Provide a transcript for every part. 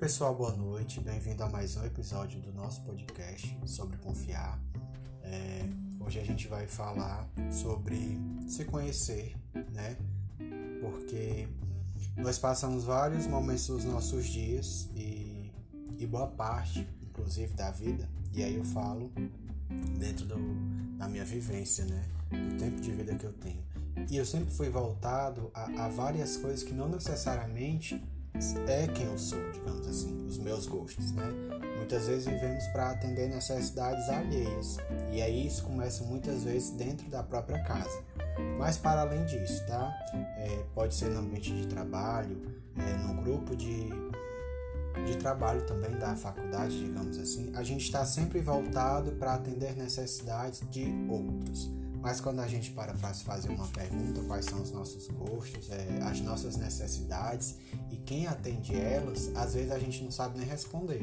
pessoal, boa noite. Bem-vindo a mais um episódio do nosso podcast sobre confiar. É, hoje a gente vai falar sobre se conhecer, né? Porque nós passamos vários momentos dos nossos dias e, e boa parte, inclusive, da vida, e aí eu falo dentro do, da minha vivência, né? Do tempo de vida que eu tenho. E eu sempre fui voltado a, a várias coisas que não necessariamente é quem eu sou, digamos assim, os meus gostos, né? Muitas vezes vivemos para atender necessidades alheias e aí isso começa muitas vezes dentro da própria casa. Mas para além disso, tá? É, pode ser no ambiente de trabalho, é, no grupo de, de trabalho também da faculdade, digamos assim. A gente está sempre voltado para atender necessidades de outros. Mas quando a gente para para se fazer uma pergunta, quais são os nossos gostos, é, as nossas necessidades e quem atende elas, às vezes a gente não sabe nem responder.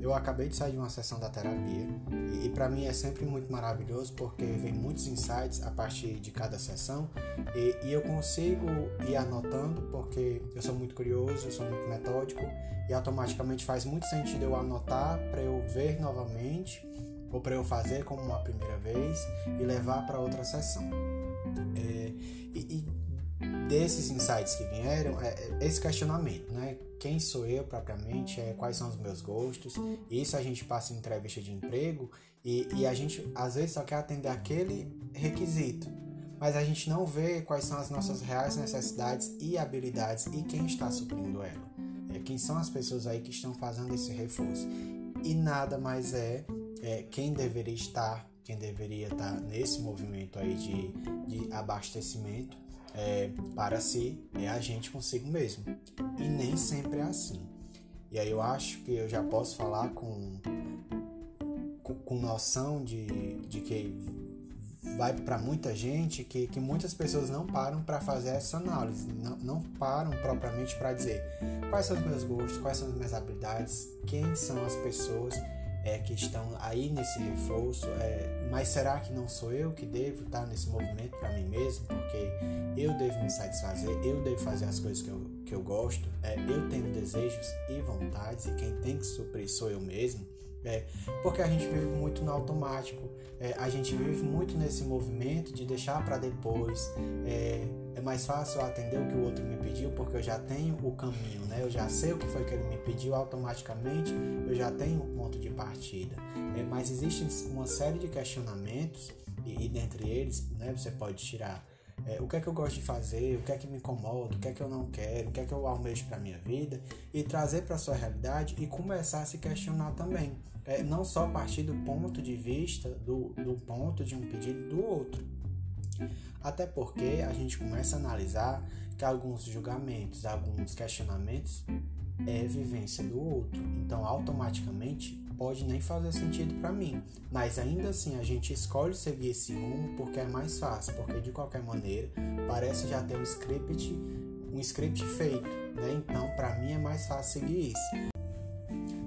Eu acabei de sair de uma sessão da terapia e, e para mim é sempre muito maravilhoso porque vem muitos insights a partir de cada sessão e, e eu consigo ir anotando porque eu sou muito curioso, eu sou muito metódico e automaticamente faz muito sentido eu anotar para eu ver novamente ou para eu fazer como uma primeira vez e levar para outra sessão. É, e, e, desses insights que vieram, é, é, esse questionamento, né? Quem sou eu propriamente? É, quais são os meus gostos? Isso a gente passa em entrevista de emprego e, e a gente às vezes só quer atender aquele requisito, mas a gente não vê quais são as nossas reais necessidades e habilidades e quem está suprindo ela. É, quem são as pessoas aí que estão fazendo esse reforço. E nada mais é é, quem deveria estar, quem deveria estar nesse movimento aí de, de abastecimento é, para si é a gente consigo mesmo. E nem sempre é assim. E aí eu acho que eu já posso falar com, com, com noção de, de que vai para muita gente que, que muitas pessoas não param para fazer essa análise, não, não param propriamente para dizer quais são os meus gostos, quais são as minhas habilidades, quem são as pessoas é, que estão aí nesse reforço, é, mas será que não sou eu que devo estar nesse movimento para mim mesmo? Porque eu devo me satisfazer, eu devo fazer as coisas que eu, que eu gosto, é, eu tenho desejos e vontades, e quem tem que suprir sou eu mesmo. É, porque a gente vive muito no automático, é, a gente vive muito nesse movimento de deixar para depois. É, é, mais fácil atender o que o outro me pediu porque eu já tenho o caminho, né? Eu já sei o que foi que ele me pediu automaticamente, eu já tenho um ponto de partida. É, mas existe uma série de questionamentos e, e dentre eles, né? Você pode tirar é, o que é que eu gosto de fazer, o que é que me incomoda, o que é que eu não quero, o que é que eu almejo para minha vida e trazer para sua realidade e começar a se questionar também. É, não só a partir do ponto de vista do, do ponto de um pedido do outro. Até porque a gente começa a analisar que alguns julgamentos, alguns questionamentos é vivência do outro. Então, automaticamente pode nem fazer sentido para mim, mas ainda assim a gente escolhe seguir esse rumo porque é mais fácil, porque de qualquer maneira parece já ter um script, um script feito, né? Então, para mim é mais fácil seguir isso.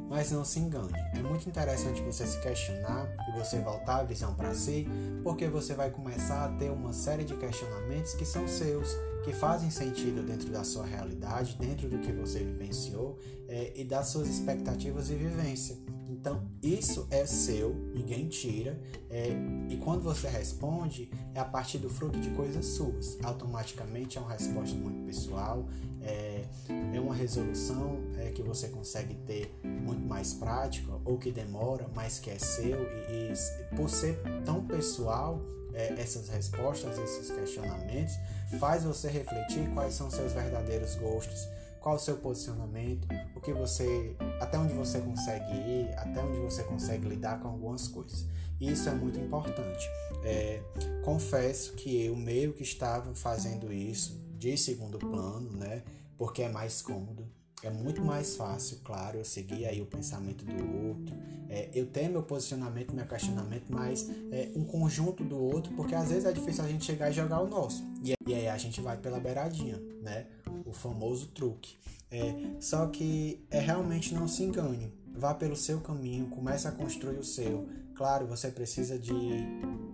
Mas não se engane, é muito interessante você se questionar e você voltar a visão para si, porque você vai começar a ter uma série de questionamentos que são seus, que fazem sentido dentro da sua realidade, dentro do que você vivenciou é, e das suas expectativas e vivência. Então, isso é seu, ninguém tira, é, e quando você responde, é a partir do fruto de coisas suas. Automaticamente é uma resposta muito pessoal, é, é uma resolução é, que você consegue ter muito mais prática, ou que demora, mas que é seu, e, e por ser tão pessoal, é, essas respostas, esses questionamentos, faz você refletir quais são seus verdadeiros gostos, qual o seu posicionamento, o que você, até onde você consegue ir, até onde você consegue lidar com algumas coisas. Isso é muito importante. É, confesso que eu meio que estava fazendo isso de segundo plano, né? Porque é mais cômodo. É muito mais fácil, claro, eu seguir aí o pensamento do outro, é, eu ter meu posicionamento, meu questionamento, mas é, um conjunto do outro, porque às vezes é difícil a gente chegar e jogar o nosso. E, e aí a gente vai pela beiradinha, né? O famoso truque. É, só que é realmente não se engane. Vá pelo seu caminho, comece a construir o seu. Claro, você precisa de,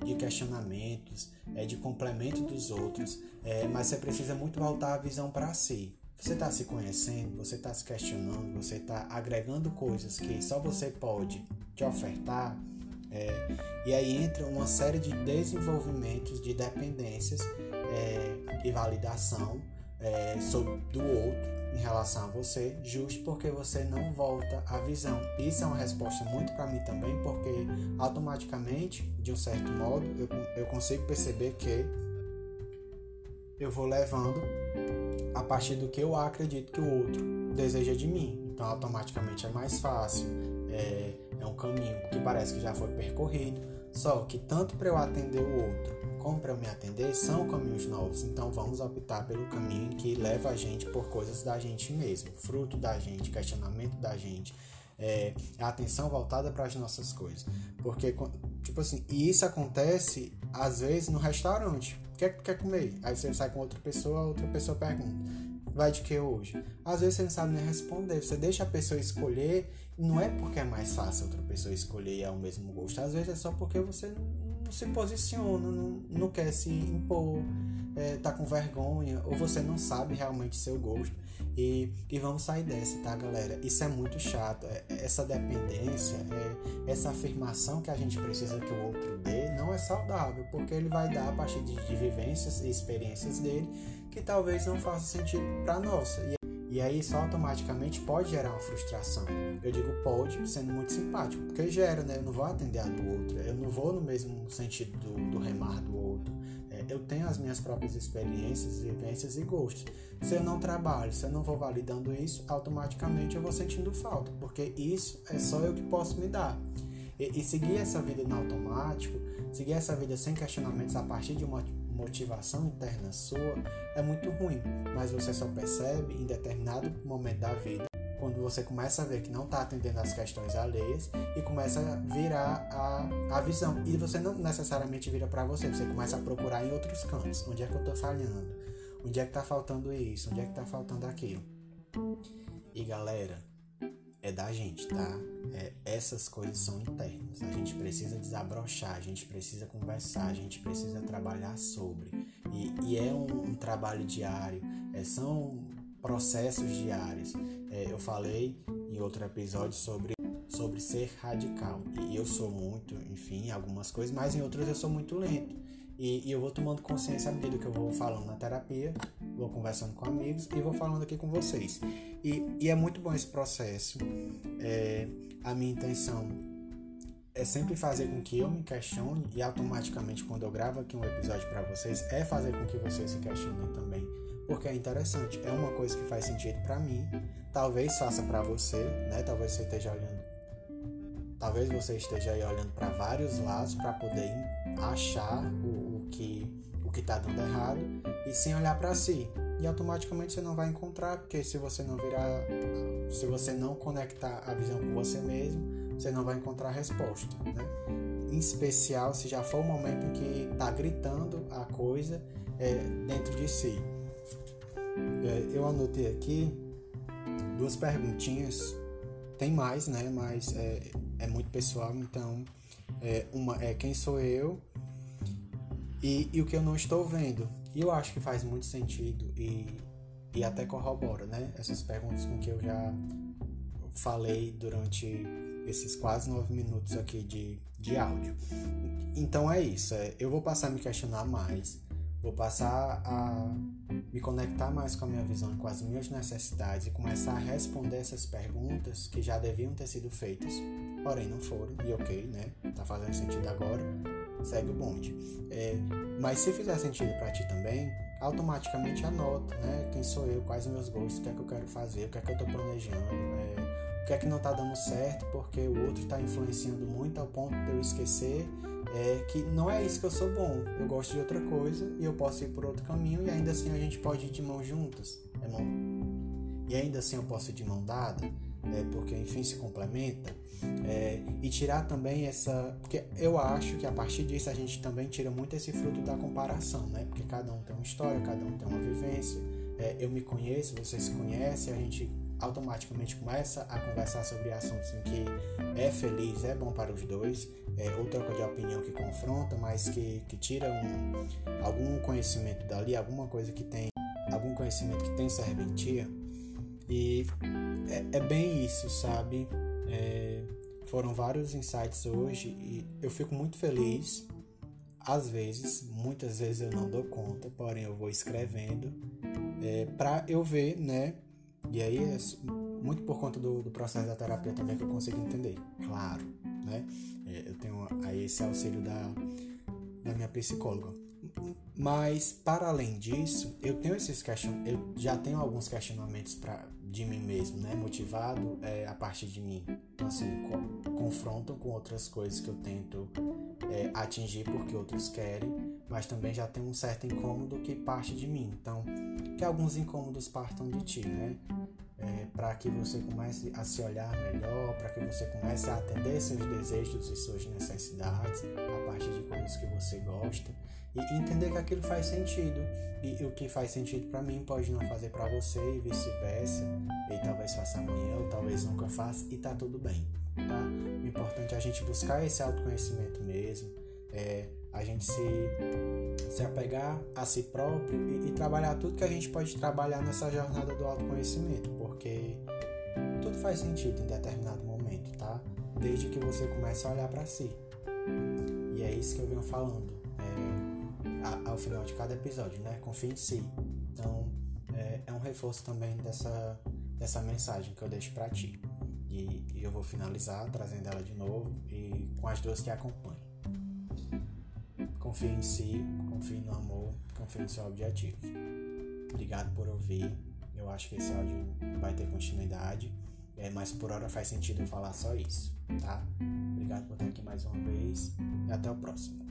de questionamentos, é, de complemento dos outros, é, mas você precisa muito voltar a visão para si. Você está se conhecendo, você está se questionando, você está agregando coisas que só você pode te ofertar. É, e aí entra uma série de desenvolvimentos de dependências é, e validação é, sobre, do outro em relação a você, justo porque você não volta a visão. Isso é uma resposta muito para mim também, porque automaticamente, de um certo modo, eu, eu consigo perceber que eu vou levando a partir do que eu acredito que o outro deseja de mim. Então, automaticamente é mais fácil, é, é um caminho que parece que já foi percorrido. Só que tanto para eu atender o outro como para eu me atender são caminhos novos. Então vamos optar pelo caminho que leva a gente por coisas da gente mesmo, fruto da gente, questionamento da gente, é, a atenção voltada para as nossas coisas. Porque, tipo assim, e isso acontece às vezes no restaurante. Quer, quer comer? Aí você sai com outra pessoa, outra pessoa pergunta: vai de que hoje? Às vezes você não sabe nem responder. Você deixa a pessoa escolher, não é porque é mais fácil outra pessoa escolher e é o mesmo gosto. Às vezes é só porque você não se posiciona, não, não quer se impor, é, tá com vergonha, ou você não sabe realmente seu gosto. E, e vamos sair dessa, tá, galera? Isso é muito chato. É, é essa dependência, é, essa afirmação que a gente precisa que o outro dê, não é saudável, porque ele vai dar a partir de, de vivências e experiências dele que talvez não faça sentido para. E e aí isso automaticamente pode gerar uma frustração. Eu digo pode, sendo muito simpático, porque gera, né? Eu não vou atender a do outro, eu não vou no mesmo sentido do, do remar do outro. Eu tenho as minhas próprias experiências, vivências e gostos. Se eu não trabalho, se eu não vou validando isso, automaticamente eu vou sentindo falta, porque isso é só eu que posso me dar. E, e seguir essa vida no automático, seguir essa vida sem questionamentos a partir de uma motivação interna sua é muito ruim, mas você só percebe em determinado momento da vida quando você começa a ver que não está atendendo às questões alheias e começa a virar a, a visão. E você não necessariamente vira para você, você começa a procurar em outros cantos. Onde é que eu estou falhando? Onde é que está faltando isso? Onde é que está faltando aquilo? E galera, é da gente, tá? É, essas coisas são internas. A gente precisa desabrochar, a gente precisa conversar, a gente precisa trabalhar sobre. E, e é um, um, trabalho diário, é, são processos diários. É, eu falei em outro episódio sobre, sobre ser radical. E eu sou muito, enfim, algumas coisas, mas em outras eu sou muito lento. E, e, eu vou tomando consciência à medida que eu vou falando na terapia, vou conversando com amigos e vou falando aqui com vocês. E, e é muito bom esse processo. É, a minha intenção é sempre fazer com que eu me questione e automaticamente quando eu gravo aqui um episódio para vocês é fazer com que vocês se questionem também, porque é interessante, é uma coisa que faz sentido para mim, talvez faça para você, né? Talvez você esteja olhando Talvez você esteja aí olhando para vários lados para poder achar o, o que o que está dando errado e sem olhar para si. E automaticamente você não vai encontrar, porque se você não virar, se você não conectar a visão com você mesmo, você não vai encontrar a resposta, né? Em especial se já for o momento em que está gritando a coisa é, dentro de si. É, eu anotei aqui duas perguntinhas tem mais, né? Mas é, é muito pessoal, então é, uma é quem sou eu e, e o que eu não estou vendo. E eu acho que faz muito sentido e, e até corrobora, né? Essas perguntas com que eu já falei durante esses quase nove minutos aqui de, de áudio. Então é isso. É, eu vou passar a me questionar mais Vou passar a me conectar mais com a minha visão, com as minhas necessidades e começar a responder essas perguntas que já deviam ter sido feitas, porém não foram. E ok, né? Tá fazendo sentido agora, segue o bonde. É, mas se fizer sentido para ti também, automaticamente anota, né? Quem sou eu, quais os meus gostos, o que é que eu quero fazer, o que é que eu tô planejando, é, o que é que não tá dando certo porque o outro tá influenciando muito ao ponto de eu esquecer é que não é isso que eu sou bom. Eu gosto de outra coisa e eu posso ir por outro caminho e ainda assim a gente pode ir de mãos juntas. É bom? E ainda assim eu posso ir de mão dada, é, porque enfim se complementa. É, e tirar também essa. Porque eu acho que a partir disso a gente também tira muito esse fruto da comparação, né? Porque cada um tem uma história, cada um tem uma vivência. É, eu me conheço, você se conhece, a gente automaticamente começa a conversar sobre assuntos em que é feliz, é bom para os dois, é, ou troca de opinião que confronta, mas que, que tira um, algum conhecimento dali, alguma coisa que tem algum conhecimento que tem serventia. E é, é bem isso, sabe? É, foram vários insights hoje e eu fico muito feliz. Às vezes, muitas vezes eu não dou conta, porém eu vou escrevendo é, para eu ver, né? E aí é muito por conta do, do, processo da terapia também que eu consigo entender, claro, né? É, eu tenho aí esse auxílio da, da minha psicóloga. Mas para além disso, eu tenho esses question... eu já tenho alguns questionamentos para de mim mesmo, né? Motivado é, a partir de mim. Então assim, co confrontam com outras coisas que eu tento é, atingir porque outros querem, mas também já tem um certo incômodo que parte de mim. Então, que alguns incômodos partam de ti, né? É, para que você comece a se olhar melhor, para que você comece a atender seus desejos e suas necessidades a partir de coisas que você gosta e entender que aquilo faz sentido. E, o que faz sentido para mim pode não fazer para você e vice-versa. E talvez faça amanhã ou talvez nunca faça e tá tudo bem tá? O importante é a gente buscar esse autoconhecimento mesmo é a gente se se apegar a si próprio e, e trabalhar tudo que a gente pode trabalhar nessa jornada do autoconhecimento porque tudo faz sentido em determinado momento tá desde que você comece a olhar para si e é isso que eu venho falando ao final de cada episódio, né? Confie em si. Então, é, é um reforço também dessa, dessa mensagem que eu deixo para ti. E, e, eu vou finalizar trazendo ela de novo e com as duas que acompanham. Confie em si, confie no amor, confie no seu objetivo. Obrigado por ouvir. Eu acho que esse áudio vai ter continuidade, é, mas por hora faz sentido eu falar só isso, tá? Obrigado por estar aqui mais uma vez e até o próximo.